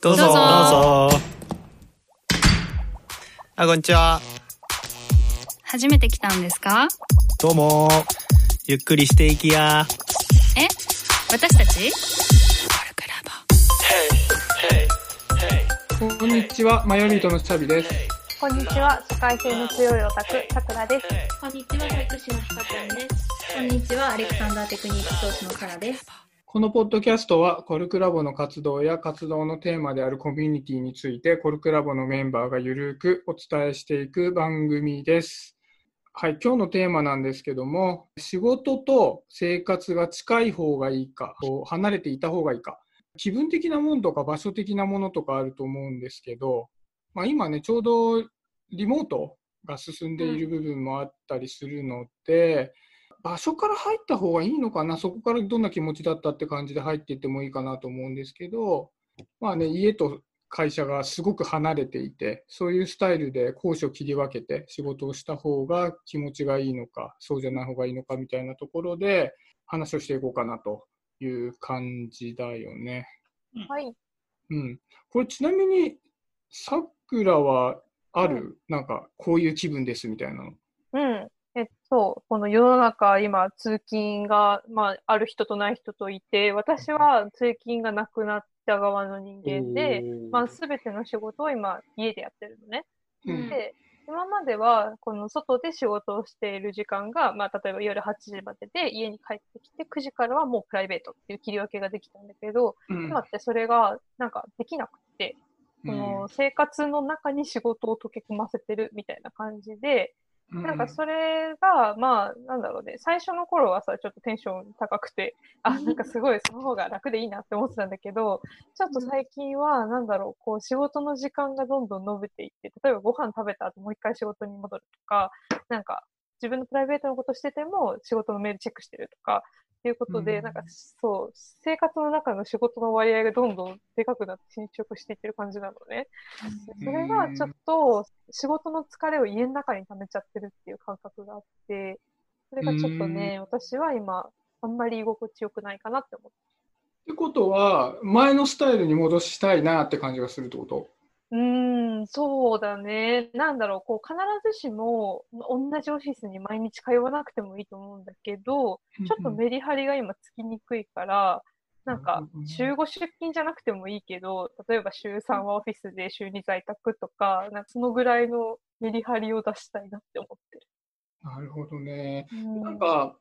どうぞ。どうぞどうぞ。あ、こんにちは。初めて来たんですか？どうも。ゆっくりしていきや。え？私たち？こんにちは、マヨリートのチャビです。こんにちは、社会性の強いオタク、さくらです。こんにちは、作詞のひかちゃんです。こんにちは、アレクサンダーテクニック教師のサラです。このポッドキャストは、コルクラボの活動や活動のテーマであるコミュニティについて、コルクラボのメンバーがゆるくお伝えしていく番組です。はい、今日のテーマなんですけども、仕事と生活が近い方がいいか、離れていた方がいいか、気分的なものとか場所的なものとかあると思うんですけど、まあ、今ね、ちょうどリモートが進んでいる部分もあったりするので、場所から入った方がいいのかな、そこからどんな気持ちだったって感じで入っていってもいいかなと思うんですけど、まあね、家と会社がすごく離れていて、そういうスタイルで講師を切り分けて仕事をした方が気持ちがいいのか、そうじゃない方がいいのかみたいなところで話をしていこうかなという感じだよね。はい。うん。これちなみに、さくらはある、なんかこういう気分ですみたいなの。うん。えっと、この世の中、今、通勤が、まあ、ある人とない人といて、私は通勤がなくなった側の人間で、まあ、すべての仕事を今、家でやってるのね。うん。で、今までは、この外で仕事をしている時間が、まあ、例えば夜8時までで、家に帰ってきて、9時からはもうプライベートっていう切り分けができたんだけど、うん。今ってそれが、なんかできなくて、その生活の中に仕事を溶け込ませてるみたいな感じで、うんなんかそれが、まあ、なんだろうね、最初の頃はさ、ちょっとテンション高くて、あ、なんかすごいその方が楽でいいなって思ってたんだけど、ちょっと最近は、なんだろう、こう仕事の時間がどんどん伸びていって、例えばご飯食べた後もう一回仕事に戻るとか、なんか自分のプライベートのことしてても仕事のメールチェックしてるとか、っていうことで、うんなんかそう、生活の中の仕事の割合がどんどんでかくなって侵食していってる感じなのね。それがちょっと仕事の疲れを家の中に溜めちゃってるっていう感覚があって、それがちょっとね、私は今、あんまり居心地よくないかなって思って。ってことは、前のスタイルに戻したいなって感じがするってこと？うーん、そうだね。なんだろう、こう、必ずしも同じオフィスに毎日通わなくてもいいと思うんだけど、ちょっとメリハリが今つきにくいから、なんか週5出勤じゃなくてもいいけど、例えば週3はオフィスで週2在宅とか、なんかそのぐらいのメリハリを出したいなって思ってる。なるほどね。うんなんか、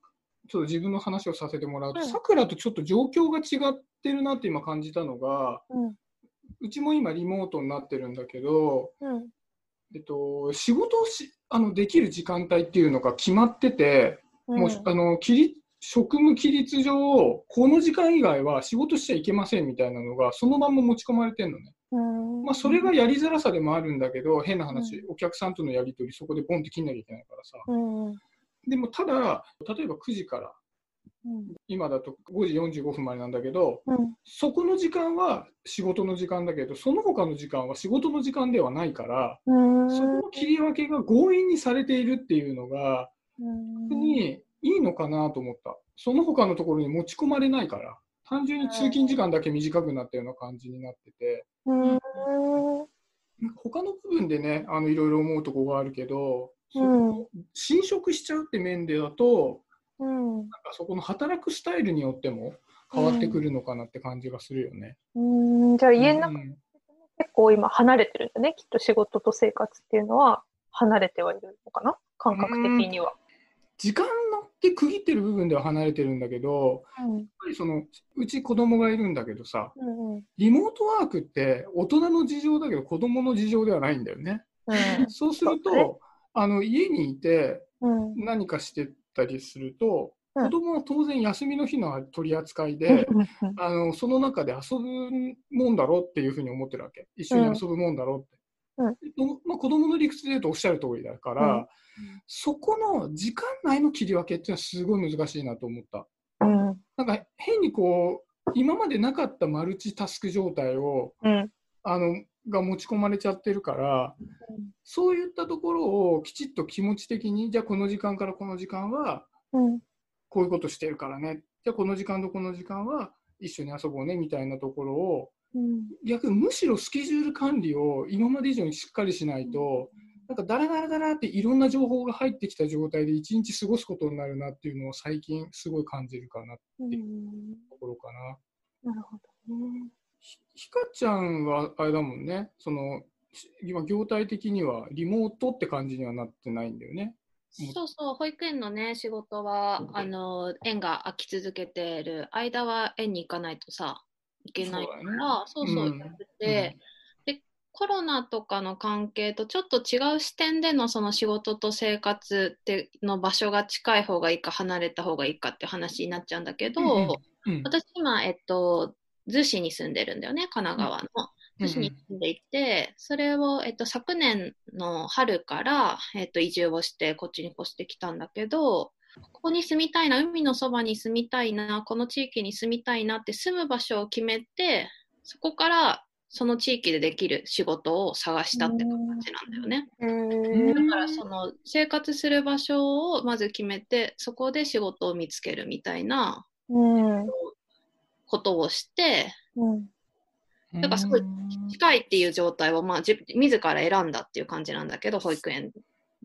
ちょっと自分の話をさせてもらうと、うんさくらとちょっと状況が違ってるなって今感じたのが、うん、うちも今リモートになってるんだけど、うん、えっと、仕事をしあのできる時間帯っていうのが決まってて、もうあの規律職務規律上、この時間以外は仕事しちゃいけませんみたいなのが、そのまんま持ち込まれてるのね。うん、まあ、それがやりづらさでもあるんだけど、変な話、お客さんとのやり取り、そこでボンって切んなきゃいけないからさ。うん、でも、ただ、例えば9時から、うん、今だと5時45分までなんだけど、うん、そこの時間は仕事の時間だけど、その他の時間は仕事の時間ではないから、うん、そこの切り分けが強引にされているっていうのが、うん。本当にいいのかなと思った。その他のところに持ち込まれないから、単純に通勤時間だけ短くなったような感じになってて、うん、他の部分でね、あのいろいろ思うところがあるけど、そうん。の侵食しちゃうって面でだと、うん、なんかそこの働くスタイルによっても変わってくるのかなって感じがするよね。うん、じゃあ家の中うん。結構今離れてるんだね。きっと仕事と生活っていうのは離れてはいるのかな？感覚的には。時間のって区切ってる部分では離れてるんだけど、うん。やっぱりそのうち子供がいるんだけどさ、うんうん。リモートワークって大人の事情だけど子供の事情ではないんだよね。うん。そうすると、あの家にいてうん。何かしてたりすると、うん。子供は当然休みの日の取り扱いで、あのその中で遊ぶもんだろうっていうふうに思ってるわけ。一緒に遊ぶもんだろうって。うん。どまあ、子供の理屈で言うとおっしゃる通りだから、うん。そこの時間内の切り分けっていうのはすごい難しいなと思った。うん。なんか変にこう、今までなかったマルチタスク状態をうん。あのが持ち込まれちゃってるから、そういったところをきちっと気持ち的に、じゃあこの時間からこの時間はうん。こういうことしてるからね、じゃあこの時間とこの時間は一緒に遊ぼうねみたいなところをうん。逆にむしろスケジュール管理を今まで以上にしっかりしないと、なんかダラダラダラっていろんな情報が入ってきた状態で一日過ごすことになるなっていうのを最近すごい感じるかなってうん。いうところかな。なるほどね。ひひかちゃんはあれだもんね、そのし今、業態的にはリモートって感じにはなってないんだよね。そうそう、保育園のね、仕事は、あの、園が空き続けてる。間は園に行かないとさ、いけないから、そうそう、うん。やってて、で、コロナとかの関係とちょっと違う視点でのその仕事と生活っての場所が近い方がいいか離れた方がいいかって話になっちゃうんだけど、うんうん。私今、えっと、逗子に住んでるんだよね、神奈川の。逗子に住んでいて、それを、えっと、昨年の春から、えっと、移住をして、こっちに越してきたんだけど、ここに住みたいな、海のそばに住みたいな、この地域に住みたいなって住む場所を決めて、そこからその地域でできる仕事を探したって形なんだよね。へだーからその生活する場所をまず決めて、そこで仕事を見つけるみたいなうんことをして、うん。だからすごい近いっていう状態を、まあ、自自ら選んだっていう感じなんだけど、保育園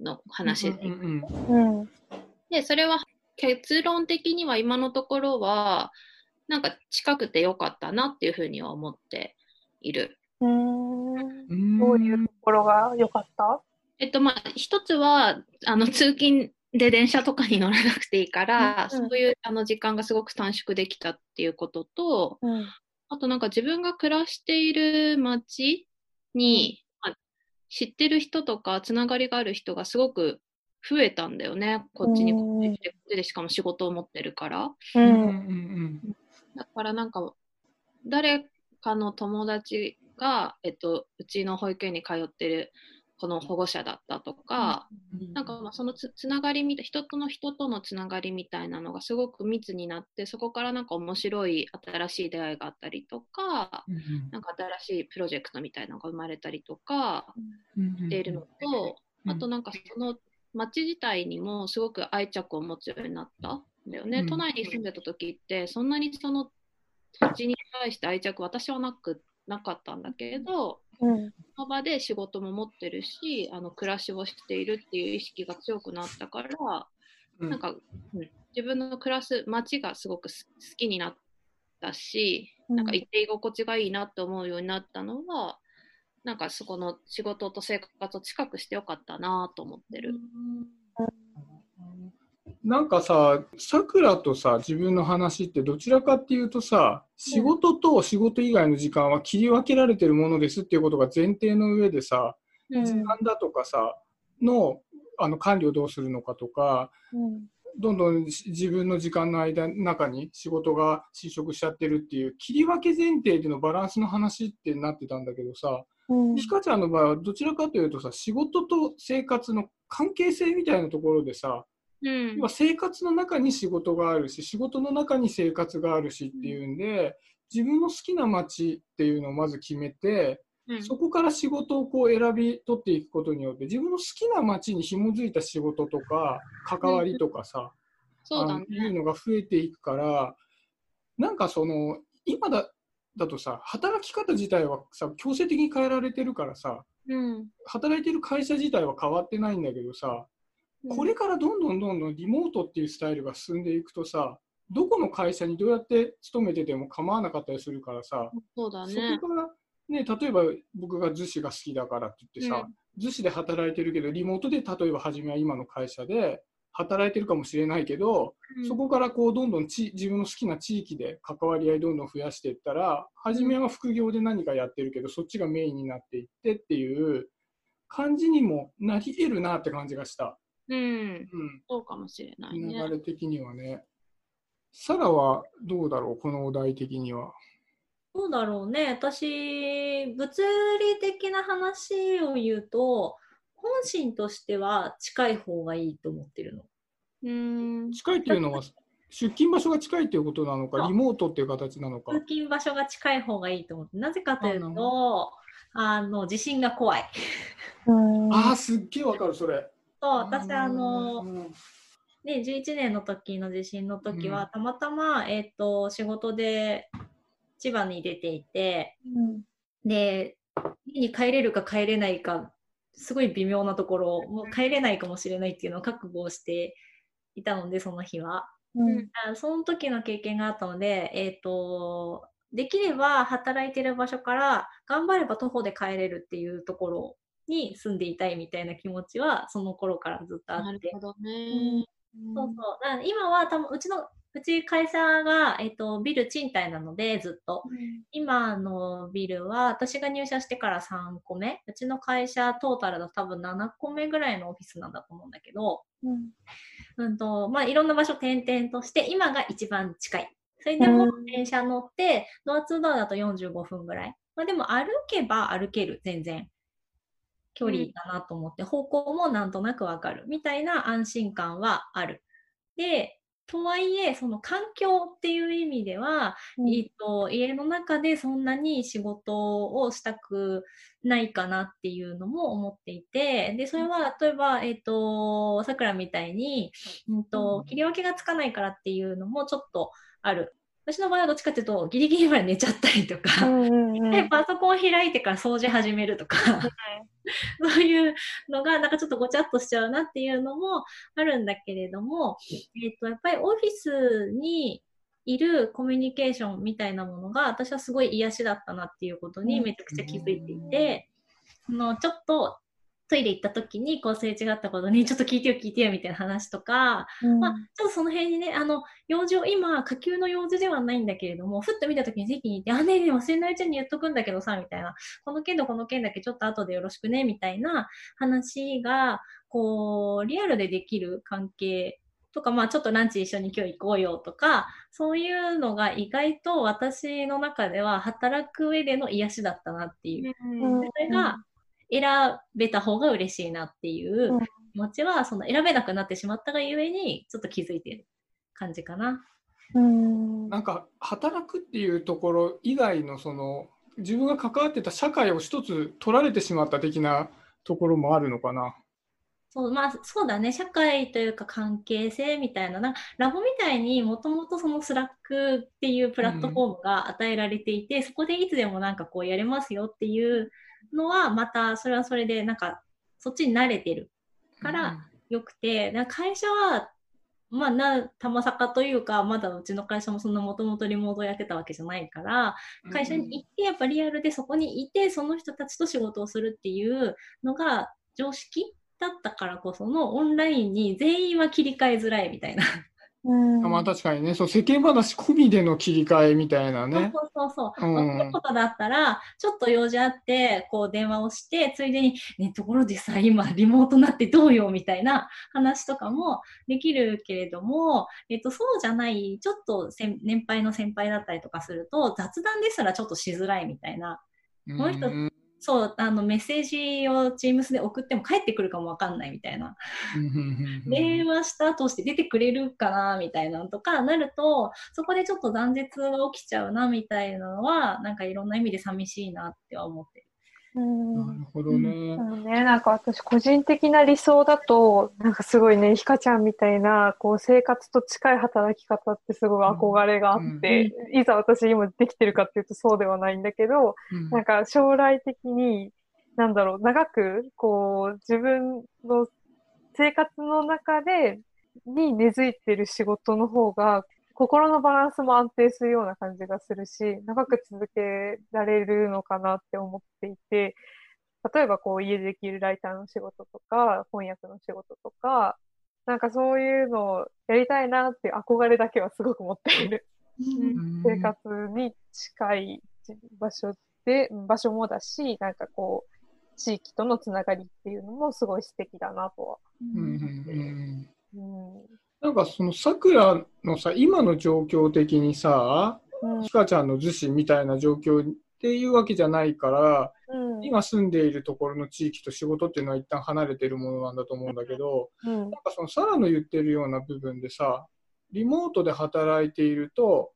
の話で。うんうんうんうん。で、それは結論的には今のところは、なんか近くてよかったなっていうふうには思っている。うん。うん。どういうところが良かった？えっと、まあ、一つは、あの、通勤で電車とかに乗らなくていいから、うんうん。そういうあの時間がすごく短縮できたっていうことと、うん。あとなんか自分が暮らしている街に、まあ知ってる人とかつながりがある人がすごく増えたんだよね。こっちにうんこっちでこっちでしかも仕事を持ってるから。ううんうんんだからなんか誰かの友達が、えっと、うちの保育園に通ってるこの保護者だったとか、なんかまあそのつつながりみたい人との人とのつながりみたいなのがすごく密になってそこからなんか面白い新しい出会いがあったりとかうんなんか新しいプロジェクトみたいなのが生まれたりとかうんしているのとうん。あとなんかその町自体にもすごく愛着を持つようになったんだよね、うん。都内に住んでた時ってそんなにその土地に対して愛着私はなくなかったんだけれどうん。その場で仕事も持ってるしあの暮らしをしているっていう意識が強くなったから、うん。なんか、うん。自分の暮らす街がすごくす好きになったし、なんかいて居心地がいいなって思うようになったのはなんかそこの仕事と生活を近くしてよかったなと思ってる。なんかさ、さくらとさ、自分の話ってどちらかっていうとさ、仕事と仕事以外の時間は切り分けられてるものですっていうことが前提の上でさ、うん。時間だとかさ、のあの管理をどうするのかとか、うん。どんどんし自分の時間の間中に仕事が侵食しちゃってるっていう切り分け前提でのバランスの話ってなってたんだけどさ、うん。ひかちゃんの場合はどちらかというとさ、仕事と生活の関係性みたいなところでさ、うん。要は生活の中に仕事があるし、仕事の中に生活があるしっていうんで、自分の好きな街っていうのをまず決めて、うん。そこから仕事をこう選び取っていくことによって、自分の好きな街に紐づいた仕事とか、関わりとかさ、そうだね。あのいうのが増えていくから、なんかその、今だだとさ、働き方自体はさ、強制的に変えられてるからさ、うん。働いてる会社自体は変わってないんだけどさ、これからどんどんどんどんリモートっていうスタイルが進んでいくとさ、どこの会社にどうやって勤めてても構わなかったりするからさ、そうだそねこ。から、ね、例えば僕が逗子が好きだからって言ってさ、逗子で働いてるけど、リモートで例えば初めは今の会社で働いてるかもしれないけど、うんそこからこうどんどんち自分の好きな地域で関わり合いどんどん増やしていったら、初めは副業で何かやってるけど、そっちがメインになっていってっていう感じにもなり得るなって感じがした。うん、うんそうかもしれない流ね。れ的にはね。サラはどうだろう、このお題的には。どうだろうね。私、物理的な話を言うと、本心としては近い方がいいと思ってるの。うん近いっていうのは、出勤場所が近いっていうことなのか、リモートっていう形なのか通。勤場所が近い方がいいと思って。なぜかというと、あの、地震が怖い。うんああ、すっげえわかる、それ。そう、私、あの、うんね、11年の時の地震の時は、うん。たまたま、えっ、と、仕事で千葉に出ていて、で、家に帰れるか帰れないか、すごい微妙なところ、もう帰れないかもしれないっていうのを覚悟していたので、その日は。うん。あその時の経験があったので、えっ、と、できれば働いてる場所から頑張れば徒歩で帰れるっていうところに住んでいたいみたいな気持ちはその頃からずっとあって。なるほどね。そうそう。だから今は多分うちの、うち会社が、えっ、と、ビル賃貸なのでずっと。今のビルは私が入社してから3個目。うちの会社トータルだと多分7個目ぐらいのオフィスなんだと思うんだけど、うんと、まあ、いろんな場所転々として、今が一番近い。それでもうん電車乗って、ドアツードアだと45分ぐらい。まあ、でも歩けば歩ける、全然。距離だなと思って、方向もなんとなくわかる。みたいな安心感はある。で、とはいえ、その環境っていう意味では、えっと、家の中でそんなに仕事をしたくないかなっていうのも思っていて、で、それは例えば、えっと、桜みたいに、うんと、切り分けがつかないからっていうのもちょっとある。私の場合はどっちかっていうと、ギリギリまで寝ちゃったりとか、で、パソコン開いてから掃除始めるとか、そういうのが、なんかちょっとごちゃっとしちゃうなっていうのもあるんだけれども、えっ、と、やっぱりオフィスにいるコミュニケーションみたいなものが、私はすごい癒しだったなっていうことにめちゃくちゃ気づいていて、その、ちょっと、トイレ行った時にこうすれ違ったことにちょっと聞いてよ聞いてよみたいな話とか、まあ、ちょっとその辺にね、あの、用事を、今、下級の用事ではないんだけれども、ふっと見たときに席にいて、あ、ねえねえ忘れないうちに言っとくんだけどさ、みたいな。この件とこの件だけちょっと後でよろしくね、みたいな話が、こう、リアルでできる関係とか、まあちょっとランチ一緒に今日行こうよとか、そういうのが意外と私の中では働く上での癒しだったなっていう。でそれが選べた方が嬉しいなっていう気持ちは、その選べなくなってしまったがゆえに、ちょっと気づいてる感じかな。うんなんか働くっていうところ以外のその自分が関わってた社会を一つ取られてしまった的なところもあるのかな。そう、まあ、そうだね。社会というか関係性みたいな、なんかラボみたいにもともとその Slack っていうプラットフォームが与えられていて、そこでいつでもなんかこうやれますよっていうのは、またそれはそれでなんかそっちに慣れてるからよくて、なんか会社は、まあな、玉坂というか、まだうちの会社もそんなもともとリモートやってたわけじゃないから、会社に行って、やっぱリアルでそこにいて、その人たちと仕事をするっていうのが常識だったからこそのオンラインに全員は切り替えづらいみたいな。うんあまあ確かにね、そう世間話込みでの切り替えみたいなね。そうそうそうそう。うんまあそういうことだったら、ちょっと用事あって、こう電話をして、ついでに、ね、ところでさ、今リモートになってどうよみたいな話とかもできるけれども、えっと、そうじゃない、ちょっと先年配の先輩だったりとかすると、雑談ですらちょっとしづらいみたいな。うんこの人そう、あの、メッセージを Teams で送っても帰ってくるかもわかんないみたいな。電話したとして出てくれるかなみたいなのとかなると、そこでちょっと断絶が起きちゃうなみたいなのは、なんかいろんな意味で寂しいなっては思ってる。うんほどね。そうね、なんか私個人的な理想だと、なんかすごいね、ひかちゃんみたいな、こう生活と近い働き方ってすごい憧れがあって、いざ私今できてるかっていうとそうではないんだけど、うん。なんか将来的に、なんだろう、長く、こう、自分の生活の中で、に根付いてる仕事の方が、心のバランスも安定するような感じがするし、長く続けられるのかなって思っていて、例えばこう家でできるライターの仕事とか、翻訳の仕事とか、なんかそういうのをやりたいなっていう憧れだけはすごく持っている。うん生活に近い場所で、場所もだし、なんかこう、地域とのつながりっていうのもすごい素敵だなとは。うん。なんかそのさくらのさ今の状況的にさうんひかちゃんの逗子みたいな状況っていうわけじゃないからうん。今住んでいるところの地域と仕事っていうのは一旦離れてるものなんだと思うんだけどうん。なんかそのサラの言ってるような部分でさリモートで働いていると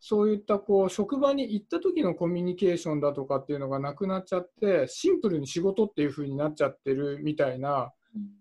そういったこう職場に行った時のコミュニケーションだとかっていうのがなくなっちゃってシンプルに仕事っていう風になっちゃってるみたいな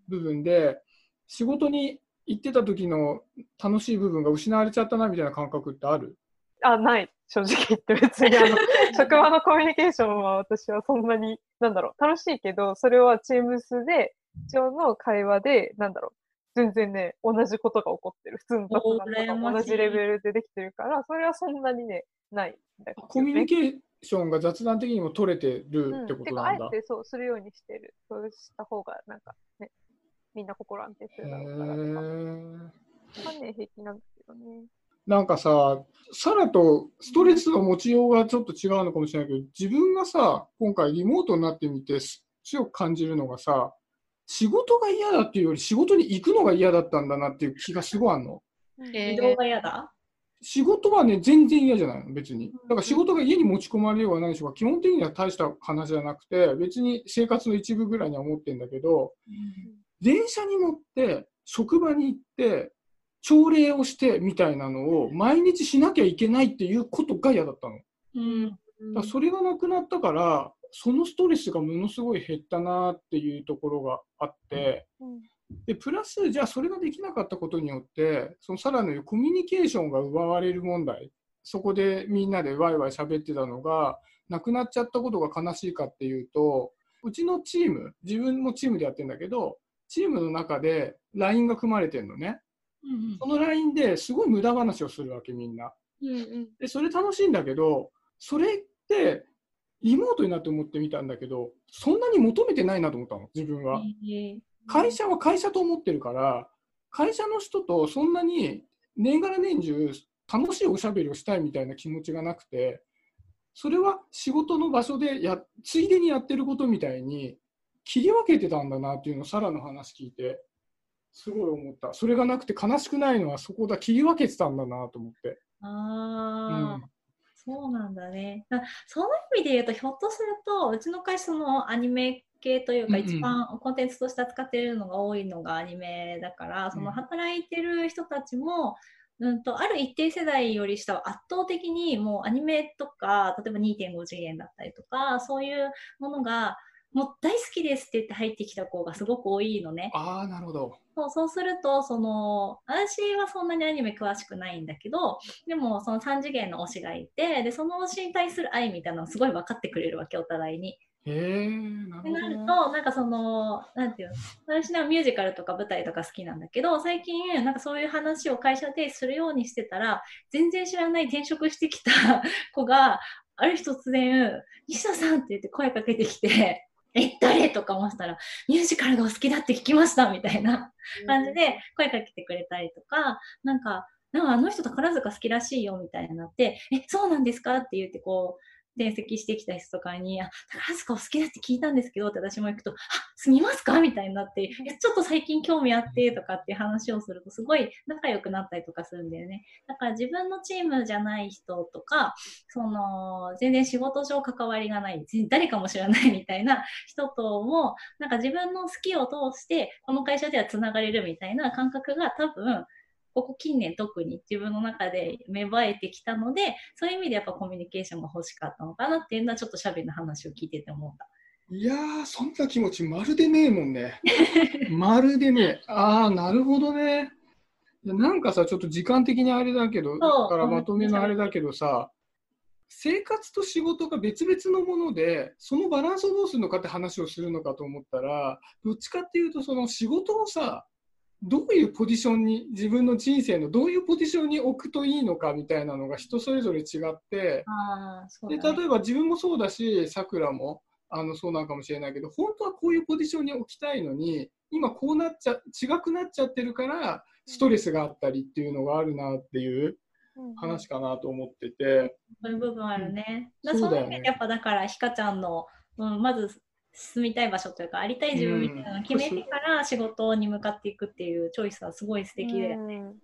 部分で仕事に行ってた時の楽しい部分が失われちゃったなみたいな感覚ってある？あ、ない。正直言って 別にあの、職場のコミュニケーションは私はそんなに、なんだろう、楽しいけど、それはチームスで、上の会話で、なんだろう、全然ね、同じことが起こってる。普通の雑談とか同じレベルでできてるから、それはそんなにね、ないね、コミュニケーションが雑談的にも取れてるうんってことなんだ。あえてそうするようにしてる。そうした方が、なんかね、みんな心安定すへるだろうからとか。ーまあね、平気なんだけどね。なんかさ、サラとストレスの持ちようがちょっと違うのかもしれないけど、自分がさ、今回リモートになってみてす強く感じるのがさ、仕事が嫌だっていうより仕事に行くのが嫌だったんだなっていう気がすごいあるの。え移動が嫌だ？仕事はね、全然嫌じゃないの、別に。だから仕事が家に持ち込まれようがないしは、基本的には大した話じゃなくて、別に生活の一部ぐらいには思ってんだけど、電車に乗って、職場に行って、朝礼をしてみたいなのを毎日しなきゃいけないっていうことが嫌だったの。だうん。からそれがなくなったから、そのストレスがものすごい減ったなっていうところがあって、うんで、プラス、じゃあそれができなかったことによって、そのさらにコミュニケーションが奪われる問題、そこでみんなでワイワイ喋ってたのが、なくなっちゃったことが悲しいかっていうと、うちのチーム、自分もチームでやってるんだけど、チームの中で LINE が組まれてるのね。うんその LINE ですごい無駄話をするわけ、みんな。うんうんで、それ楽しいんだけど、それって、リモートになって思ってみたんだけど、そんなに求めてないなと思ったの、自分は。えー会社は会社と思ってるから、会社の人とそんなに年がら年中楽しいおしゃべりをしたいみたいな気持ちがなくて、それは仕事の場所でや、ついでにやってることみたいに切り分けてたんだなっていうのをサラの話聞いて、すごい思った。それがなくて悲しくないのはそこだ、切り分けてたんだなと思って。ああ、うんそうなんだね。だその意味で言うと、ひょっとすると、うちの会社のアニメ系というか、うんうん一番コンテンツとして扱っているのが多いのがアニメだから、その働いてる人たちも、うんと、ある一定世代より下は圧倒的にもうアニメとか、例えば2.5次元だったりとか、そういうものが、もう大好きですって言って入ってきた子がすごく多いのね。ああ、なるほど。そうそうすると、その、私はそんなにアニメ詳しくないんだけど、でもその3次元の推しがいて、で、その推しに対する愛みたいなのをすごい分かってくれるわけ、お互いに。へえ、なるほどね。なると、なんかその、なんていうの、私はミュージカルとか舞台とか好きなんだけど、最近、なんかそういう話を会社でするようにしてたら、全然知らない転職してきた子が、ある日突然、西田さんって言って声かけてきて、え、誰？とか思ってたら、ミュージカルがお好きだって聞きましたみたいな感じで声かけてくれたりとか、なんか、なんかあの人宝塚好きらしいよみたいになって、え、そうなんですか？って言ってこう、転籍してきた人とかに、あ、宝塚お好きだって聞いたんですけどって私も行くと、あ、住みますか？みたいになって、いや、ちょっと最近興味あってとかって話をすると、すごい仲良くなったりとかするんだよね。だから自分のチームじゃない人とか、その、全然仕事上関わりがない、全誰かも知らないみたいな人とも、なんか自分の好きを通して、この会社では繋がれるみたいな感覚が多分、ここ近年特に自分の中で芽生えてきたので、そういう意味でやっぱコミュニケーションが欲しかったのかなっていうのはちょっとシャビの話を聞いてて思った。いやー、そんな気持ちまるでねえもんね。まるでねえ。ああ、なるほどね。なんかさ、ちょっと時間的にあれだけど、だからまとめのあれだけどさ、生活と仕事が別々のもので、そのバランスをどうするのかって話をするのかと思ったら、どっちかっていうと、その仕事をさ、どういうポジションに、自分の人生のどういうポジションに置くといいのかみたいなのが人それぞれ違って、ああ、そうね。例えば自分もそうだし、さくらもあのそうなんかもしれないけど、本当はこういうポジションに置きたいのに、今こうなっちゃ、違くなっちゃってるから、ストレスがあったりっていうのがあるなっていう話かなと思ってて、そういう部分あるね。うんだそそうだよねやっぱだから、ひかちゃんの、うん、まず住みたい場所というか、ありたい自分みたいなのを決めてから仕事に向かっていくっていうチョイスはすごい素敵で。うん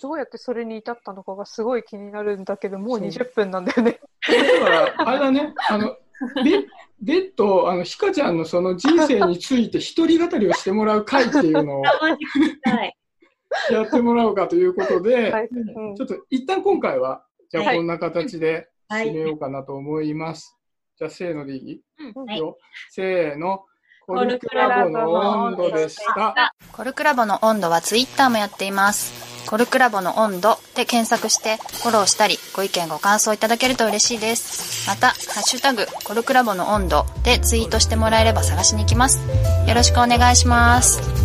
どうやってそれに至ったのかがすごい気になるんだけど、もうそう20分なんだよね。だから、あれだね、あの、べ別途、あの、ひかちゃんのその人生について一人語りをしてもらう会っていうのを。やってもらおうかということで、はいうんちょっと一旦今回は、じゃあはいこんな形ではい締めようかなと思います。じゃあ、せーのでいい、うんはいよせーの。ココルクララボのボの温度でした。コルクラボの温度はツイッターもやっています。コルクラボの温度で検索してフォローしたり、ご意見ご感想いただけると嬉しいです。また、ハッシュタグ、コルクラボの温度でツイートしてもらえれば探しに行きます。よろしくお願いします。